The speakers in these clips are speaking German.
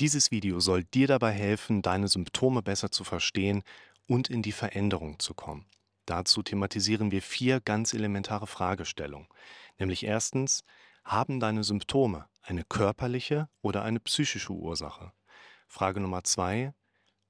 Dieses Video soll dir dabei helfen, deine Symptome besser zu verstehen und in die Veränderung zu kommen. Dazu thematisieren wir vier ganz elementare Fragestellungen. Nämlich erstens, haben deine Symptome eine körperliche oder eine psychische Ursache? Frage Nummer zwei,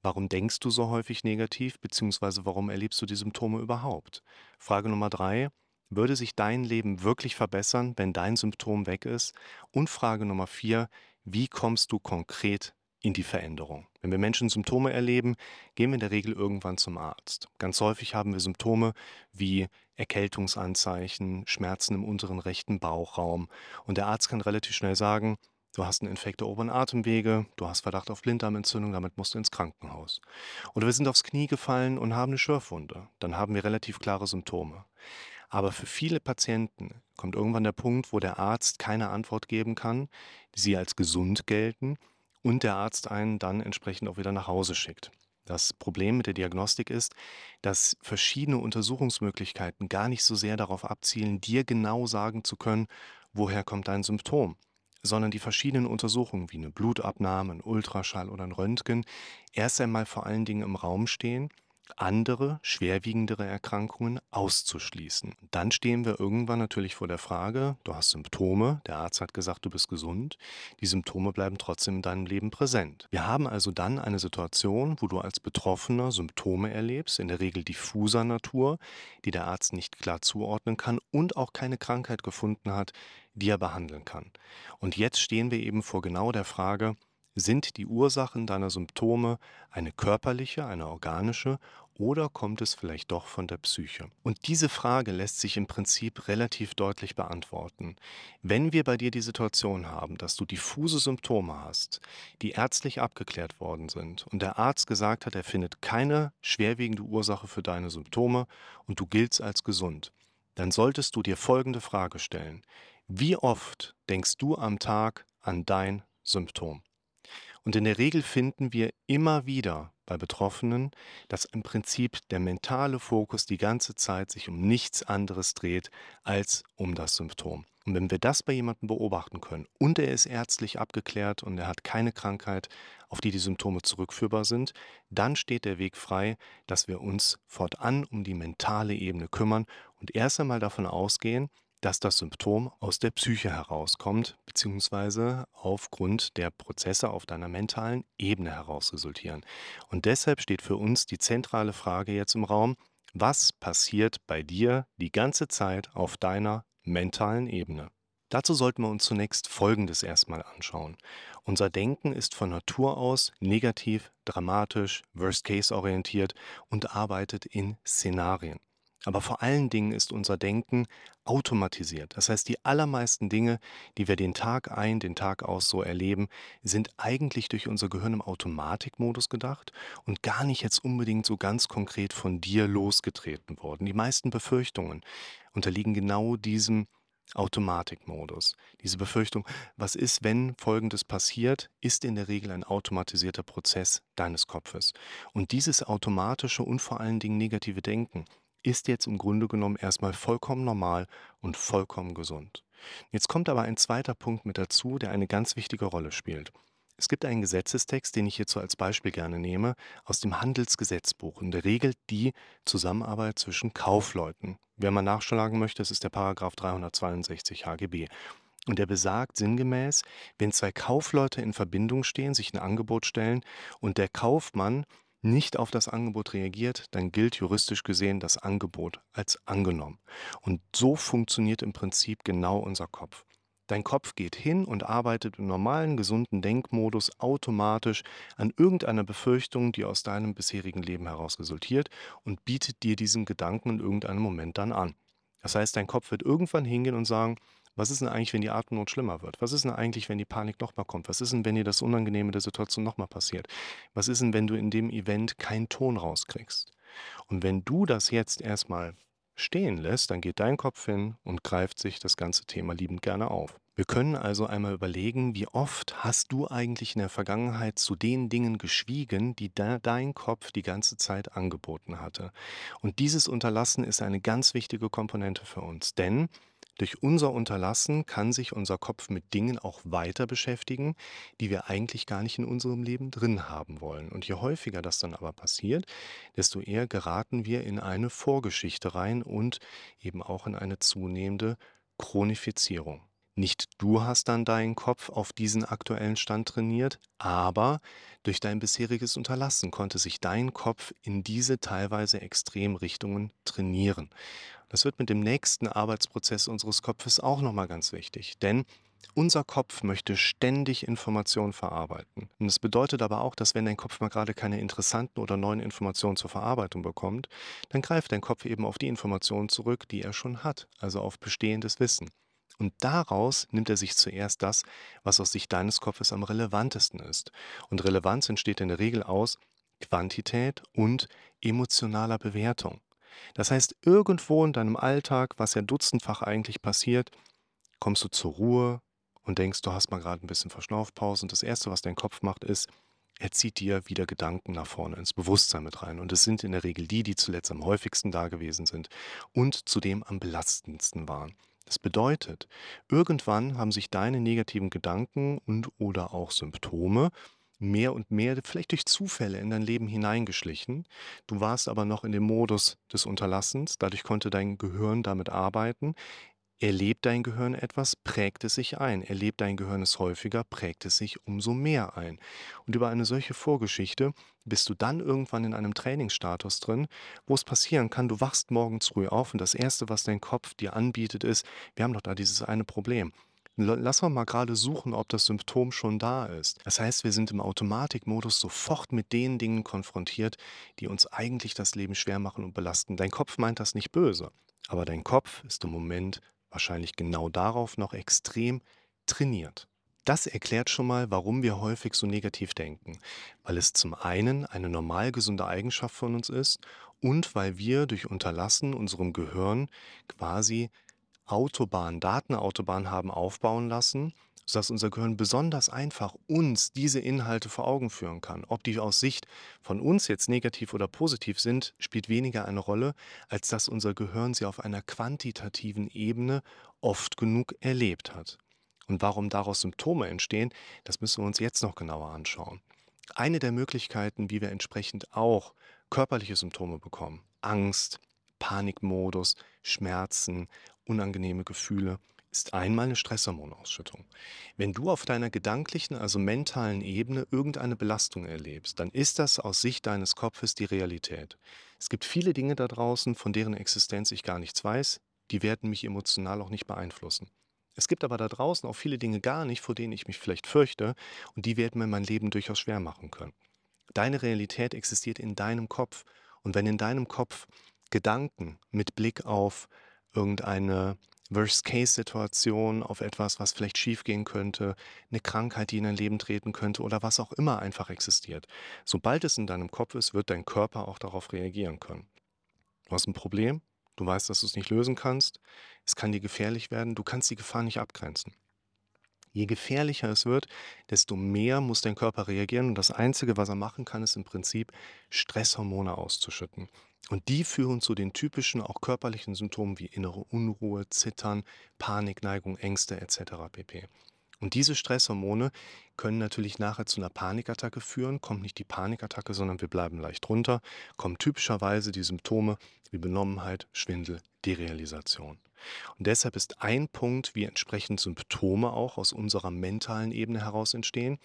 warum denkst du so häufig negativ, beziehungsweise warum erlebst du die Symptome überhaupt? Frage Nummer drei, würde sich dein Leben wirklich verbessern, wenn dein Symptom weg ist? Und Frage Nummer vier, wie kommst du konkret in die Veränderung? Wenn wir Menschen Symptome erleben, gehen wir in der Regel irgendwann zum Arzt. Ganz häufig haben wir Symptome wie Erkältungsanzeichen, Schmerzen im unteren rechten Bauchraum. Und der Arzt kann relativ schnell sagen, du hast einen Infekt der oberen Atemwege, du hast Verdacht auf Blinddarmentzündung, damit musst du ins Krankenhaus. Oder wir sind aufs Knie gefallen und haben eine Schürfwunde. Dann haben wir relativ klare Symptome. Aber für viele Patienten kommt irgendwann der Punkt, wo der Arzt keine Antwort geben kann, sie als gesund gelten und der Arzt einen dann entsprechend auch wieder nach Hause schickt. Das Problem mit der Diagnostik ist, dass verschiedene Untersuchungsmöglichkeiten gar nicht so sehr darauf abzielen, dir genau sagen zu können, woher kommt dein Symptom, sondern die verschiedenen Untersuchungen wie eine Blutabnahme, ein Ultraschall oder ein Röntgen erst einmal vor allen Dingen im Raum stehen andere, schwerwiegendere Erkrankungen auszuschließen. Dann stehen wir irgendwann natürlich vor der Frage, du hast Symptome, der Arzt hat gesagt, du bist gesund, die Symptome bleiben trotzdem in deinem Leben präsent. Wir haben also dann eine Situation, wo du als Betroffener Symptome erlebst, in der Regel diffuser Natur, die der Arzt nicht klar zuordnen kann und auch keine Krankheit gefunden hat, die er behandeln kann. Und jetzt stehen wir eben vor genau der Frage, sind die Ursachen deiner Symptome eine körperliche, eine organische oder kommt es vielleicht doch von der Psyche? Und diese Frage lässt sich im Prinzip relativ deutlich beantworten. Wenn wir bei dir die Situation haben, dass du diffuse Symptome hast, die ärztlich abgeklärt worden sind und der Arzt gesagt hat, er findet keine schwerwiegende Ursache für deine Symptome und du giltst als gesund, dann solltest du dir folgende Frage stellen. Wie oft denkst du am Tag an dein Symptom? Und in der Regel finden wir immer wieder bei Betroffenen, dass im Prinzip der mentale Fokus die ganze Zeit sich um nichts anderes dreht als um das Symptom. Und wenn wir das bei jemandem beobachten können und er ist ärztlich abgeklärt und er hat keine Krankheit, auf die die Symptome zurückführbar sind, dann steht der Weg frei, dass wir uns fortan um die mentale Ebene kümmern und erst einmal davon ausgehen, dass das Symptom aus der Psyche herauskommt, beziehungsweise aufgrund der Prozesse auf deiner mentalen Ebene heraus resultieren. Und deshalb steht für uns die zentrale Frage jetzt im Raum, was passiert bei dir die ganze Zeit auf deiner mentalen Ebene? Dazu sollten wir uns zunächst Folgendes erstmal anschauen. Unser Denken ist von Natur aus negativ, dramatisch, worst-case orientiert und arbeitet in Szenarien. Aber vor allen Dingen ist unser Denken automatisiert. Das heißt, die allermeisten Dinge, die wir den Tag ein, den Tag aus so erleben, sind eigentlich durch unser Gehirn im Automatikmodus gedacht und gar nicht jetzt unbedingt so ganz konkret von dir losgetreten worden. Die meisten Befürchtungen unterliegen genau diesem Automatikmodus. Diese Befürchtung, was ist, wenn Folgendes passiert, ist in der Regel ein automatisierter Prozess deines Kopfes. Und dieses automatische und vor allen Dingen negative Denken ist jetzt im Grunde genommen erstmal vollkommen normal und vollkommen gesund. Jetzt kommt aber ein zweiter Punkt mit dazu, der eine ganz wichtige Rolle spielt. Es gibt einen Gesetzestext, den ich hierzu als Beispiel gerne nehme, aus dem Handelsgesetzbuch und der regelt die Zusammenarbeit zwischen Kaufleuten. Wer mal nachschlagen möchte, das ist der Paragraph 362 HGB. Und der besagt sinngemäß, wenn zwei Kaufleute in Verbindung stehen, sich ein Angebot stellen und der Kaufmann nicht auf das Angebot reagiert, dann gilt juristisch gesehen das Angebot als angenommen. Und so funktioniert im Prinzip genau unser Kopf. Dein Kopf geht hin und arbeitet im normalen, gesunden Denkmodus automatisch an irgendeiner Befürchtung, die aus deinem bisherigen Leben heraus resultiert, und bietet dir diesen Gedanken in irgendeinem Moment dann an. Das heißt, dein Kopf wird irgendwann hingehen und sagen, was ist denn eigentlich, wenn die Atemnot schlimmer wird? Was ist denn eigentlich, wenn die Panik nochmal kommt? Was ist denn, wenn dir das Unangenehme der Situation nochmal passiert? Was ist denn, wenn du in dem Event keinen Ton rauskriegst? Und wenn du das jetzt erstmal stehen lässt, dann geht dein Kopf hin und greift sich das ganze Thema liebend gerne auf. Wir können also einmal überlegen, wie oft hast du eigentlich in der Vergangenheit zu den Dingen geschwiegen, die de dein Kopf die ganze Zeit angeboten hatte. Und dieses Unterlassen ist eine ganz wichtige Komponente für uns, denn Durch unser Unterlassen kann sich unser Kopf mit Dingen auch weiter beschäftigen, die wir eigentlich gar nicht in unserem Leben drin haben wollen. Und je häufiger das dann aber passiert, desto eher geraten wir in eine Vorgeschichte rein und eben auch in eine zunehmende Chronifizierung. Nicht du hast dann deinen Kopf auf diesen aktuellen Stand trainiert, aber durch dein bisheriges Unterlassen konnte sich dein Kopf in diese teilweise extremen Richtungen trainieren. Das wird mit dem nächsten Arbeitsprozess unseres Kopfes auch nochmal ganz wichtig, denn unser Kopf möchte ständig Informationen verarbeiten. Und das bedeutet aber auch, dass wenn dein Kopf mal gerade keine interessanten oder neuen Informationen zur Verarbeitung bekommt, dann greift dein Kopf eben auf die Informationen zurück, die er schon hat, also auf bestehendes Wissen. Und daraus nimmt er sich zuerst das, was aus Sicht deines Kopfes am relevantesten ist. Und Relevanz entsteht in der Regel aus Quantität und emotionaler Bewertung. Das heißt, irgendwo in deinem Alltag, was ja dutzendfach eigentlich passiert, kommst du zur Ruhe und denkst, du hast mal gerade ein bisschen Verschnaufpause und das Erste, was dein Kopf macht, ist, er zieht dir wieder Gedanken nach vorne ins Bewusstsein mit rein. Und es sind in der Regel die, die zuletzt am häufigsten da gewesen sind und zudem am belastendsten waren. Das bedeutet, irgendwann haben sich deine negativen Gedanken und oder auch Symptome mehr und mehr, vielleicht durch Zufälle, in dein Leben hineingeschlichen. Du warst aber noch in dem Modus des Unterlassens, dadurch konnte dein Gehirn damit arbeiten. Erlebt dein Gehirn etwas, prägt es sich ein. Erlebt dein Gehirn es häufiger, prägt es sich umso mehr ein. Und über eine solche Vorgeschichte bist du dann irgendwann in einem Trainingsstatus drin, wo es passieren kann, du wachst morgens früh auf und das Erste, was dein Kopf dir anbietet, ist, wir haben doch da dieses eine Problem. Lass mal mal gerade suchen, ob das Symptom schon da ist. Das heißt, wir sind im Automatikmodus sofort mit den Dingen konfrontiert, die uns eigentlich das Leben schwer machen und belasten. Dein Kopf meint das nicht böse, aber dein Kopf ist im Moment wahrscheinlich genau darauf noch extrem trainiert. Das erklärt schon mal, warum wir häufig so negativ denken, weil es zum einen eine normal gesunde Eigenschaft von uns ist und weil wir durch Unterlassen unserem Gehirn quasi Autobahn, Datenautobahn haben aufbauen lassen, sodass unser Gehirn besonders einfach uns diese Inhalte vor Augen führen kann. Ob die aus Sicht von uns jetzt negativ oder positiv sind, spielt weniger eine Rolle, als dass unser Gehirn sie auf einer quantitativen Ebene oft genug erlebt hat. Und warum daraus Symptome entstehen, das müssen wir uns jetzt noch genauer anschauen. Eine der Möglichkeiten, wie wir entsprechend auch körperliche Symptome bekommen, Angst, Panikmodus, Schmerzen, unangenehme Gefühle, ist einmal eine Stresshormonausschüttung. Wenn du auf deiner gedanklichen, also mentalen Ebene irgendeine Belastung erlebst, dann ist das aus Sicht deines Kopfes die Realität. Es gibt viele Dinge da draußen, von deren Existenz ich gar nichts weiß, die werden mich emotional auch nicht beeinflussen. Es gibt aber da draußen auch viele Dinge gar nicht, vor denen ich mich vielleicht fürchte, und die werden mir mein Leben durchaus schwer machen können. Deine Realität existiert in deinem Kopf, und wenn in deinem Kopf Gedanken mit Blick auf irgendeine Worst-Case-Situation, auf etwas, was vielleicht schiefgehen könnte, eine Krankheit, die in dein Leben treten könnte oder was auch immer einfach existiert. Sobald es in deinem Kopf ist, wird dein Körper auch darauf reagieren können. Du hast ein Problem, du weißt, dass du es nicht lösen kannst, es kann dir gefährlich werden, du kannst die Gefahr nicht abgrenzen. Je gefährlicher es wird, desto mehr muss dein Körper reagieren und das Einzige, was er machen kann, ist im Prinzip Stresshormone auszuschütten. Und die führen zu den typischen, auch körperlichen Symptomen wie innere Unruhe, Zittern, Panikneigung, Ängste etc. pp. Und diese Stresshormone können natürlich nachher zu einer Panikattacke führen. Kommt nicht die Panikattacke, sondern wir bleiben leicht runter. Kommen typischerweise die Symptome wie Benommenheit, Schwindel, Derealisation. Und deshalb ist ein Punkt, wie entsprechend Symptome auch aus unserer mentalen Ebene heraus entstehen,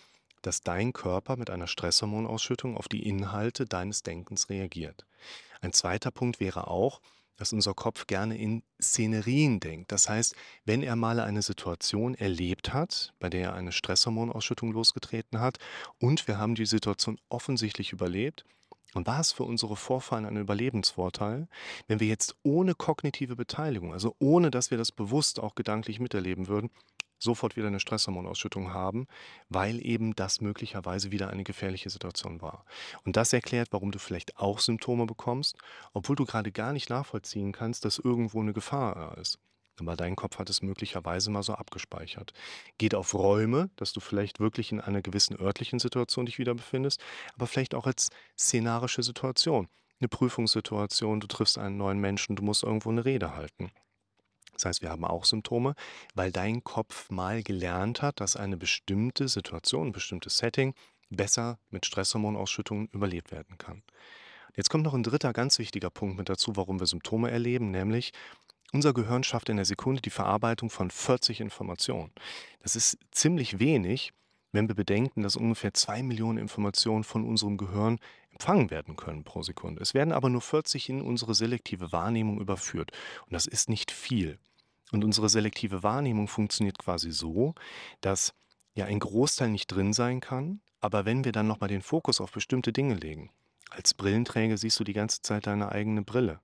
dass dein Körper mit einer Stresshormonausschüttung auf die Inhalte deines Denkens reagiert. Ein zweiter Punkt wäre auch, dass unser Kopf gerne in Szenerien denkt. Das heißt, wenn er mal eine Situation erlebt hat, bei der er eine Stresshormonausschüttung losgetreten hat und wir haben die Situation offensichtlich überlebt, und war es für unsere Vorfahren ein Überlebensvorteil, wenn wir jetzt ohne kognitive Beteiligung, also ohne dass wir das bewusst auch gedanklich miterleben würden, sofort wieder eine Stresshormonausschüttung haben, weil eben das möglicherweise wieder eine gefährliche Situation war. Und das erklärt, warum du vielleicht auch Symptome bekommst, obwohl du gerade gar nicht nachvollziehen kannst, dass irgendwo eine Gefahr ist. Aber dein Kopf hat es möglicherweise mal so abgespeichert. Geht auf Räume, dass du vielleicht wirklich in einer gewissen örtlichen Situation dich wieder befindest, aber vielleicht auch als szenarische Situation. Eine Prüfungssituation, du triffst einen neuen Menschen, du musst irgendwo eine Rede halten. Das heißt, wir haben auch Symptome, weil dein Kopf mal gelernt hat, dass eine bestimmte Situation, ein bestimmtes Setting besser mit Stresshormonausschüttungen überlebt werden kann. Jetzt kommt noch ein dritter ganz wichtiger Punkt mit dazu, warum wir Symptome erleben, nämlich unser Gehirn schafft in der Sekunde die Verarbeitung von 40 Informationen. Das ist ziemlich wenig, wenn wir bedenken, dass ungefähr 2 Millionen Informationen von unserem Gehirn empfangen werden können pro Sekunde. Es werden aber nur 40 in unsere selektive Wahrnehmung überführt. Und das ist nicht viel. Und unsere selektive Wahrnehmung funktioniert quasi so, dass ja ein Großteil nicht drin sein kann, aber wenn wir dann nochmal den Fokus auf bestimmte Dinge legen, als Brillenträger siehst du die ganze Zeit deine eigene Brille.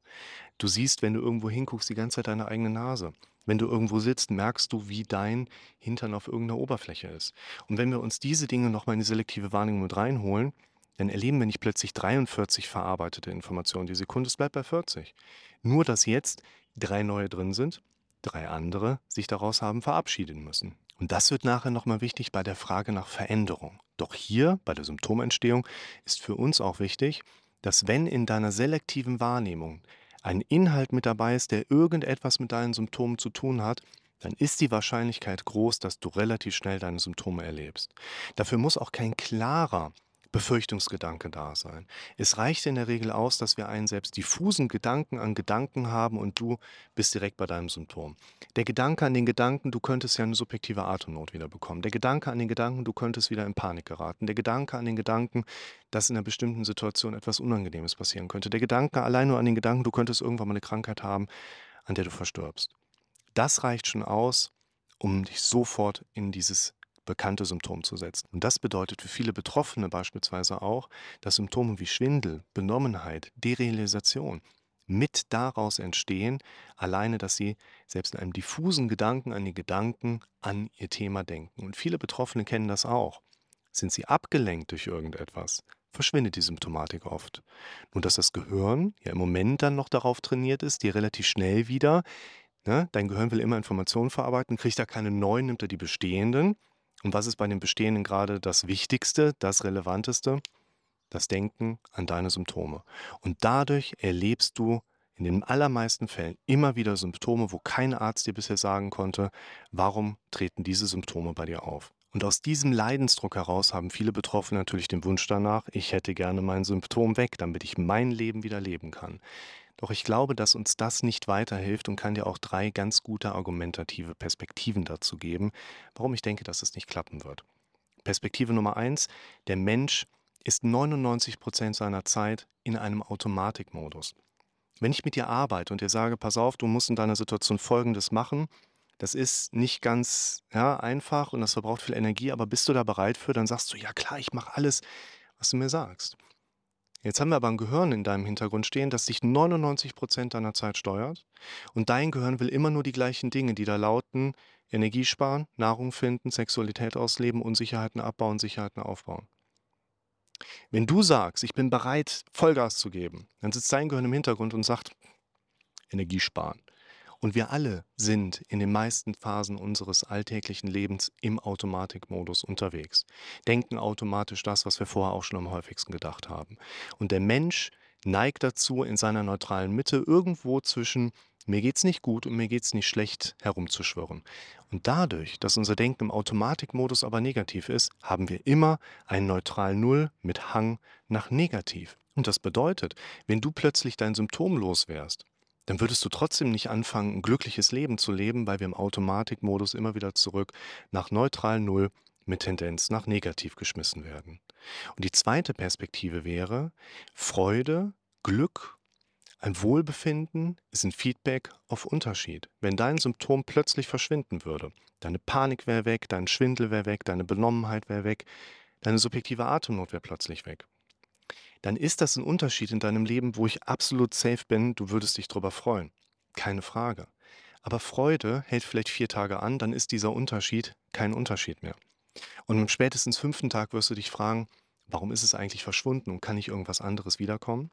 Du siehst, wenn du irgendwo hinguckst, die ganze Zeit deine eigene Nase. Wenn du irgendwo sitzt, merkst du, wie dein Hintern auf irgendeiner Oberfläche ist. Und wenn wir uns diese Dinge nochmal in die selektive Wahrnehmung mit reinholen, dann erleben wir nicht plötzlich 43 verarbeitete Informationen. Die Sekunde bleibt bei 40. Nur, dass jetzt drei neue drin sind, drei andere sich daraus haben verabschieden müssen. Und das wird nachher nochmal wichtig bei der Frage nach Veränderung. Doch hier, bei der Symptomentstehung, ist für uns auch wichtig, dass wenn in deiner selektiven Wahrnehmung ein Inhalt mit dabei ist, der irgendetwas mit deinen Symptomen zu tun hat, dann ist die Wahrscheinlichkeit groß, dass du relativ schnell deine Symptome erlebst. Dafür muss auch kein klarer Befürchtungsgedanke da sein. Es reicht in der Regel aus, dass wir einen selbst diffusen Gedanken an Gedanken haben und du bist direkt bei deinem Symptom. Der Gedanke an den Gedanken, du könntest ja eine subjektive Atemnot wieder bekommen. Der Gedanke an den Gedanken, du könntest wieder in Panik geraten. Der Gedanke an den Gedanken, dass in einer bestimmten Situation etwas Unangenehmes passieren könnte. Der Gedanke allein nur an den Gedanken, du könntest irgendwann mal eine Krankheit haben, an der du verstirbst. Das reicht schon aus, um dich sofort in dieses bekannte Symptom zu setzen. Und das bedeutet für viele Betroffene beispielsweise auch, dass Symptome wie Schwindel, Benommenheit, Derealisation mit daraus entstehen, alleine, dass sie selbst in einem diffusen Gedanken an die Gedanken an ihr Thema denken. Und viele Betroffene kennen das auch. Sind sie abgelenkt durch irgendetwas, verschwindet die Symptomatik oft. Nur dass das Gehirn ja im Moment dann noch darauf trainiert ist, dir relativ schnell wieder, ne, dein Gehirn will immer Informationen verarbeiten, kriegt er keine neuen, nimmt er die bestehenden und was ist bei den bestehenden gerade das Wichtigste, das Relevanteste? Das Denken an deine Symptome. Und dadurch erlebst du in den allermeisten Fällen immer wieder Symptome, wo kein Arzt dir bisher sagen konnte, warum treten diese Symptome bei dir auf. Und aus diesem Leidensdruck heraus haben viele Betroffene natürlich den Wunsch danach, ich hätte gerne mein Symptom weg, damit ich mein Leben wieder leben kann. Doch ich glaube, dass uns das nicht weiterhilft und kann dir auch drei ganz gute argumentative Perspektiven dazu geben, warum ich denke, dass es nicht klappen wird. Perspektive Nummer eins: Der Mensch ist 99 Prozent seiner Zeit in einem Automatikmodus. Wenn ich mit dir arbeite und dir sage, pass auf, du musst in deiner Situation Folgendes machen, das ist nicht ganz ja, einfach und das verbraucht viel Energie, aber bist du da bereit für, dann sagst du, ja klar, ich mache alles, was du mir sagst. Jetzt haben wir aber ein Gehirn in deinem Hintergrund stehen, das dich 99 Prozent deiner Zeit steuert. Und dein Gehirn will immer nur die gleichen Dinge, die da lauten: Energie sparen, Nahrung finden, Sexualität ausleben, Unsicherheiten abbauen, Sicherheiten aufbauen. Wenn du sagst, ich bin bereit, Vollgas zu geben, dann sitzt dein Gehirn im Hintergrund und sagt, Energie sparen. Und wir alle sind in den meisten Phasen unseres alltäglichen Lebens im Automatikmodus unterwegs, denken automatisch das, was wir vorher auch schon am häufigsten gedacht haben. Und der Mensch neigt dazu, in seiner neutralen Mitte irgendwo zwischen mir geht's nicht gut und mir geht's nicht schlecht herumzuschwirren. Und dadurch, dass unser Denken im Automatikmodus aber negativ ist, haben wir immer einen neutralen Null mit Hang nach negativ. Und das bedeutet, wenn du plötzlich dein Symptom los wärst, dann würdest du trotzdem nicht anfangen, ein glückliches Leben zu leben, weil wir im Automatikmodus immer wieder zurück nach neutral Null mit Tendenz nach negativ geschmissen werden. Und die zweite Perspektive wäre, Freude, Glück, ein Wohlbefinden ist ein Feedback auf Unterschied. Wenn dein Symptom plötzlich verschwinden würde, deine Panik wäre weg, dein Schwindel wäre weg, deine Benommenheit wäre weg, deine subjektive Atemnot wäre plötzlich weg dann ist das ein Unterschied in deinem Leben, wo ich absolut safe bin, du würdest dich darüber freuen. Keine Frage. Aber Freude hält vielleicht vier Tage an, dann ist dieser Unterschied kein Unterschied mehr. Und am spätestens fünften Tag wirst du dich fragen, warum ist es eigentlich verschwunden und kann nicht irgendwas anderes wiederkommen?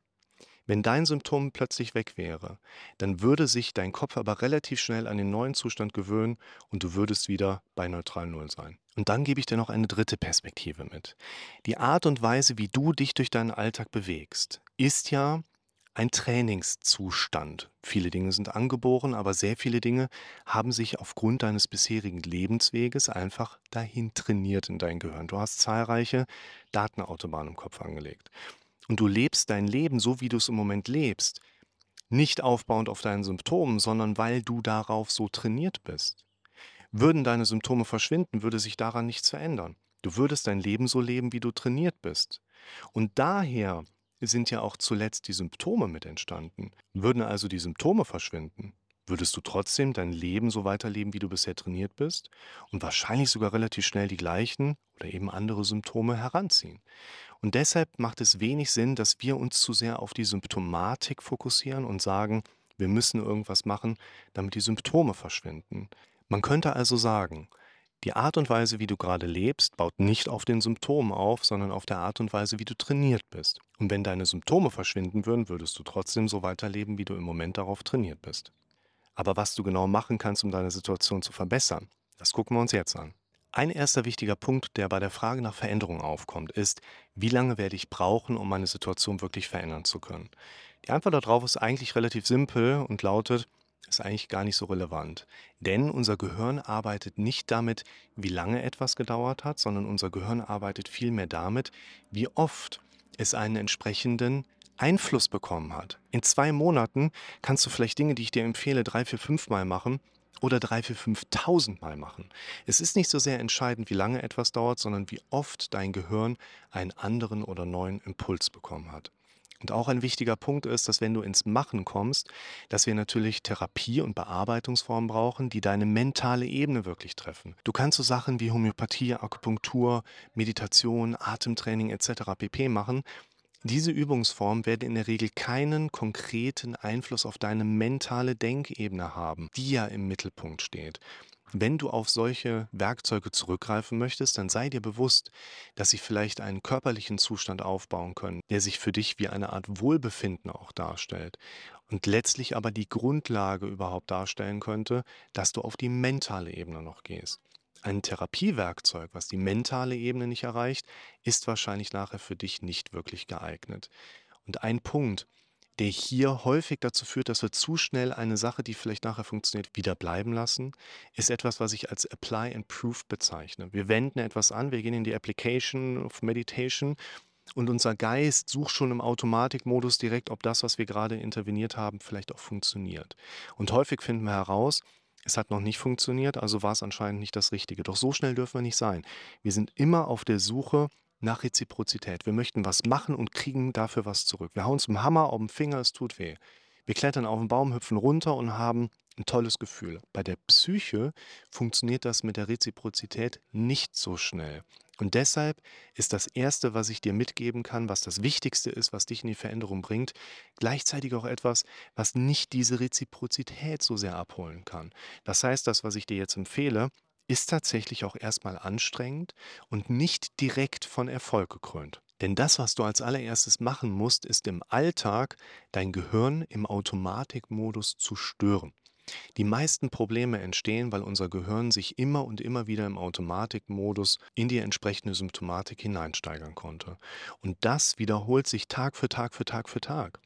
Wenn dein Symptom plötzlich weg wäre, dann würde sich dein Kopf aber relativ schnell an den neuen Zustand gewöhnen und du würdest wieder bei neutral Null sein. Und dann gebe ich dir noch eine dritte Perspektive mit. Die Art und Weise, wie du dich durch deinen Alltag bewegst, ist ja ein Trainingszustand. Viele Dinge sind angeboren, aber sehr viele Dinge haben sich aufgrund deines bisherigen Lebensweges einfach dahin trainiert in dein Gehirn. Du hast zahlreiche Datenautobahnen im Kopf angelegt. Und du lebst dein Leben so, wie du es im Moment lebst. Nicht aufbauend auf deinen Symptomen, sondern weil du darauf so trainiert bist. Würden deine Symptome verschwinden, würde sich daran nichts verändern. Du würdest dein Leben so leben, wie du trainiert bist. Und daher sind ja auch zuletzt die Symptome mit entstanden. Würden also die Symptome verschwinden, würdest du trotzdem dein Leben so weiterleben, wie du bisher trainiert bist und wahrscheinlich sogar relativ schnell die gleichen oder eben andere Symptome heranziehen. Und deshalb macht es wenig Sinn, dass wir uns zu sehr auf die Symptomatik fokussieren und sagen, wir müssen irgendwas machen, damit die Symptome verschwinden. Man könnte also sagen, die Art und Weise, wie du gerade lebst, baut nicht auf den Symptomen auf, sondern auf der Art und Weise, wie du trainiert bist. Und wenn deine Symptome verschwinden würden, würdest du trotzdem so weiterleben, wie du im Moment darauf trainiert bist. Aber was du genau machen kannst, um deine Situation zu verbessern, das gucken wir uns jetzt an. Ein erster wichtiger Punkt, der bei der Frage nach Veränderung aufkommt, ist, wie lange werde ich brauchen, um meine Situation wirklich verändern zu können? Die Antwort darauf ist eigentlich relativ simpel und lautet, ist eigentlich gar nicht so relevant. Denn unser Gehirn arbeitet nicht damit, wie lange etwas gedauert hat, sondern unser Gehirn arbeitet vielmehr damit, wie oft es einen entsprechenden Einfluss bekommen hat. In zwei Monaten kannst du vielleicht Dinge, die ich dir empfehle, drei, vier, fünf Mal machen oder drei, vier, fünftausend Mal machen. Es ist nicht so sehr entscheidend, wie lange etwas dauert, sondern wie oft dein Gehirn einen anderen oder neuen Impuls bekommen hat. Und auch ein wichtiger Punkt ist, dass wenn du ins Machen kommst, dass wir natürlich Therapie und Bearbeitungsformen brauchen, die deine mentale Ebene wirklich treffen. Du kannst so Sachen wie Homöopathie, Akupunktur, Meditation, Atemtraining etc. pp machen. Diese Übungsformen werden in der Regel keinen konkreten Einfluss auf deine mentale Denkebene haben, die ja im Mittelpunkt steht. Wenn du auf solche Werkzeuge zurückgreifen möchtest, dann sei dir bewusst, dass sie vielleicht einen körperlichen Zustand aufbauen können, der sich für dich wie eine Art Wohlbefinden auch darstellt und letztlich aber die Grundlage überhaupt darstellen könnte, dass du auf die mentale Ebene noch gehst. Ein Therapiewerkzeug, was die mentale Ebene nicht erreicht, ist wahrscheinlich nachher für dich nicht wirklich geeignet. Und ein Punkt, der hier häufig dazu führt, dass wir zu schnell eine Sache, die vielleicht nachher funktioniert, wieder bleiben lassen, ist etwas, was ich als Apply and Prove bezeichne. Wir wenden etwas an, wir gehen in die Application of Meditation und unser Geist sucht schon im Automatikmodus direkt, ob das, was wir gerade interveniert haben, vielleicht auch funktioniert. Und häufig finden wir heraus, es hat noch nicht funktioniert, also war es anscheinend nicht das Richtige. Doch so schnell dürfen wir nicht sein. Wir sind immer auf der Suche nach Reziprozität. Wir möchten was machen und kriegen dafür was zurück. Wir hauen zum Hammer auf den Finger, es tut weh. Wir klettern auf den Baum, hüpfen runter und haben ein tolles Gefühl. Bei der Psyche funktioniert das mit der Reziprozität nicht so schnell. Und deshalb ist das Erste, was ich dir mitgeben kann, was das Wichtigste ist, was dich in die Veränderung bringt, gleichzeitig auch etwas, was nicht diese Reziprozität so sehr abholen kann. Das heißt, das, was ich dir jetzt empfehle, ist tatsächlich auch erstmal anstrengend und nicht direkt von Erfolg gekrönt. Denn das, was du als allererstes machen musst, ist im Alltag dein Gehirn im Automatikmodus zu stören. Die meisten Probleme entstehen, weil unser Gehirn sich immer und immer wieder im Automatikmodus in die entsprechende Symptomatik hineinsteigern konnte. Und das wiederholt sich Tag für Tag für Tag für Tag.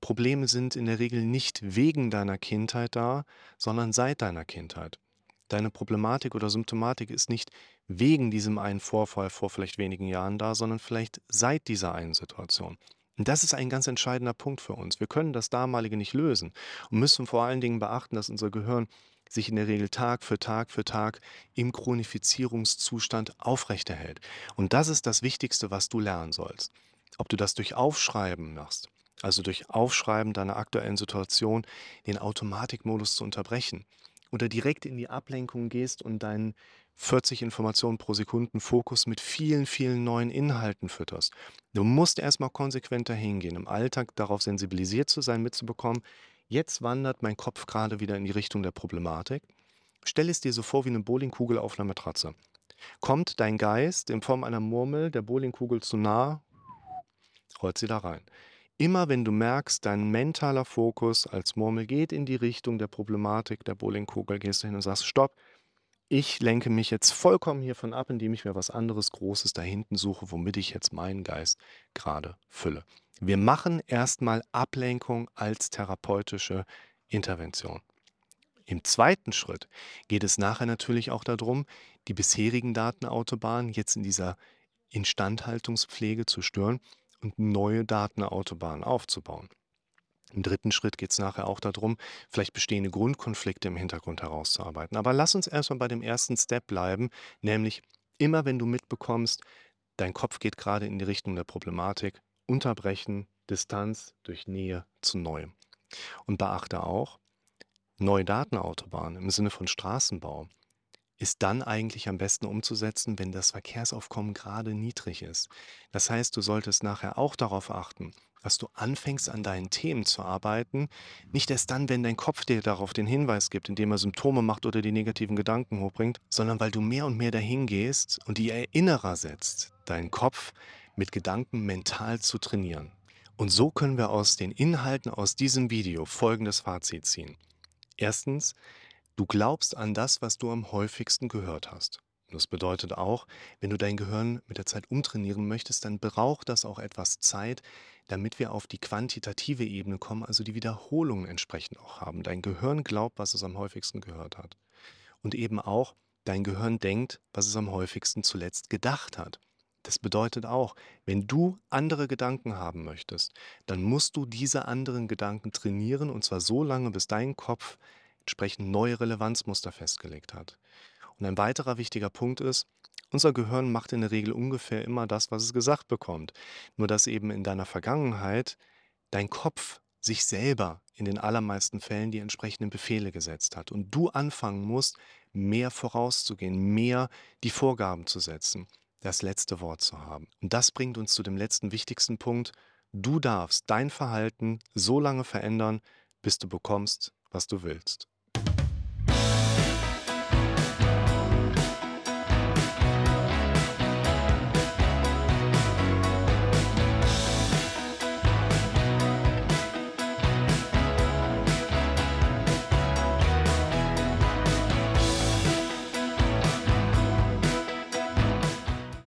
Probleme sind in der Regel nicht wegen deiner Kindheit da, sondern seit deiner Kindheit. Deine Problematik oder Symptomatik ist nicht wegen diesem einen Vorfall vor vielleicht wenigen Jahren da, sondern vielleicht seit dieser einen Situation. Und das ist ein ganz entscheidender Punkt für uns. Wir können das damalige nicht lösen und müssen vor allen Dingen beachten, dass unser Gehirn sich in der Regel Tag für Tag für Tag im Chronifizierungszustand aufrechterhält. Und das ist das Wichtigste, was du lernen sollst. Ob du das durch Aufschreiben machst, also durch Aufschreiben deiner aktuellen Situation, den Automatikmodus zu unterbrechen, oder direkt in die Ablenkung gehst und deinen 40 Informationen pro Sekunden Fokus mit vielen, vielen neuen Inhalten fütterst. Du musst erstmal konsequent dahin gehen, im Alltag darauf sensibilisiert zu sein, mitzubekommen, jetzt wandert mein Kopf gerade wieder in die Richtung der Problematik. Stell es dir so vor wie eine Bowlingkugel auf einer Matratze. Kommt dein Geist in Form einer Murmel der Bowlingkugel zu nah, rollt sie da rein. Immer wenn du merkst, dein mentaler Fokus als Murmel geht in die Richtung der Problematik der Bowlingkugel, gehst du hin und sagst, stopp, ich lenke mich jetzt vollkommen hiervon ab, indem ich mir was anderes Großes da hinten suche, womit ich jetzt meinen Geist gerade fülle. Wir machen erstmal Ablenkung als therapeutische Intervention. Im zweiten Schritt geht es nachher natürlich auch darum, die bisherigen Datenautobahnen jetzt in dieser Instandhaltungspflege zu stören und neue Datenautobahnen aufzubauen. Im dritten Schritt geht es nachher auch darum, vielleicht bestehende Grundkonflikte im Hintergrund herauszuarbeiten. Aber lass uns erstmal bei dem ersten Step bleiben, nämlich immer wenn du mitbekommst, dein Kopf geht gerade in die Richtung der Problematik, unterbrechen, Distanz durch Nähe zu Neuem. Und beachte auch, neue Datenautobahnen im Sinne von Straßenbau ist dann eigentlich am besten umzusetzen, wenn das Verkehrsaufkommen gerade niedrig ist. Das heißt, du solltest nachher auch darauf achten, dass du anfängst, an deinen Themen zu arbeiten, nicht erst dann, wenn dein Kopf dir darauf den Hinweis gibt, indem er Symptome macht oder die negativen Gedanken hochbringt, sondern weil du mehr und mehr dahin gehst und die Erinnerer setzt, deinen Kopf mit Gedanken mental zu trainieren. Und so können wir aus den Inhalten aus diesem Video folgendes Fazit ziehen. Erstens, du glaubst an das, was du am häufigsten gehört hast. Das bedeutet auch, wenn du dein Gehirn mit der Zeit umtrainieren möchtest, dann braucht das auch etwas Zeit, damit wir auf die quantitative Ebene kommen, also die Wiederholungen entsprechend auch haben. Dein Gehirn glaubt, was es am häufigsten gehört hat. Und eben auch, dein Gehirn denkt, was es am häufigsten zuletzt gedacht hat. Das bedeutet auch, wenn du andere Gedanken haben möchtest, dann musst du diese anderen Gedanken trainieren und zwar so lange, bis dein Kopf entsprechend neue Relevanzmuster festgelegt hat. Und ein weiterer wichtiger Punkt ist, unser Gehirn macht in der Regel ungefähr immer das, was es gesagt bekommt. Nur dass eben in deiner Vergangenheit dein Kopf sich selber in den allermeisten Fällen die entsprechenden Befehle gesetzt hat und du anfangen musst, mehr vorauszugehen, mehr die Vorgaben zu setzen das letzte Wort zu haben. Und das bringt uns zu dem letzten wichtigsten Punkt. Du darfst dein Verhalten so lange verändern, bis du bekommst, was du willst.